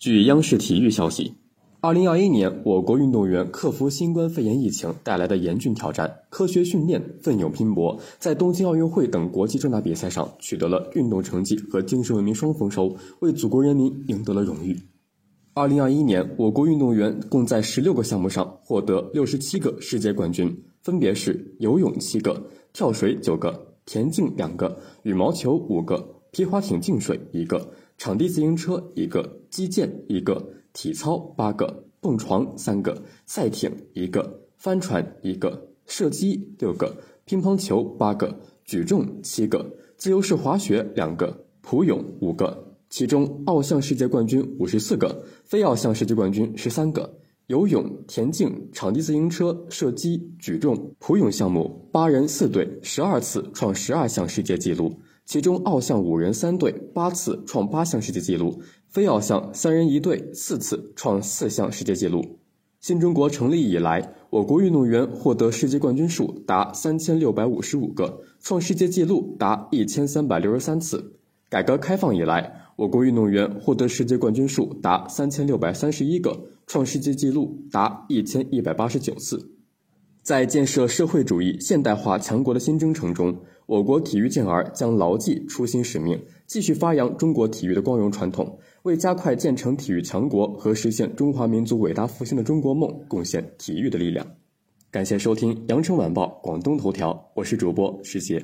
据央视体育消息，二零二一年，我国运动员克服新冠肺炎疫情带来的严峻挑战，科学训练、奋勇拼搏，在东京奥运会等国际重大比赛上取得了运动成绩和精神文明双丰收，为祖国人民赢得了荣誉。二零二一年，我国运动员共在十六个项目上获得六十七个世界冠军，分别是游泳七个、跳水九个、田径两个、羽毛球五个、皮划艇竞水一个。场地自行车一个，击剑一个，体操八个，蹦床三个，赛艇一个，帆船一个，射击六个，乒乓球八个，举重七个，自由式滑雪两个，普泳五个。其中奥项世界冠军五十四个，非奥项世界冠军十三个。游泳、田径、场地自行车、射击、举重、普泳项目八人四队十二次创十二项世界纪录。其中奥项五人三队八次创八项世界纪录，非奥项三人一队四次创四项世界纪录。新中国成立以来，我国运动员获得世界冠军数达三千六百五十五个，创世界纪录达一千三百六十三次。改革开放以来，我国运动员获得世界冠军数达三千六百三十一个，创世界纪录达一千一百八十九次。在建设社会主义现代化强国的新征程中，我国体育健儿将牢记初心使命，继续发扬中国体育的光荣传统，为加快建成体育强国和实现中华民族伟大复兴的中国梦贡献体育的力量。感谢收听《羊城晚报广东头条》，我是主播石杰。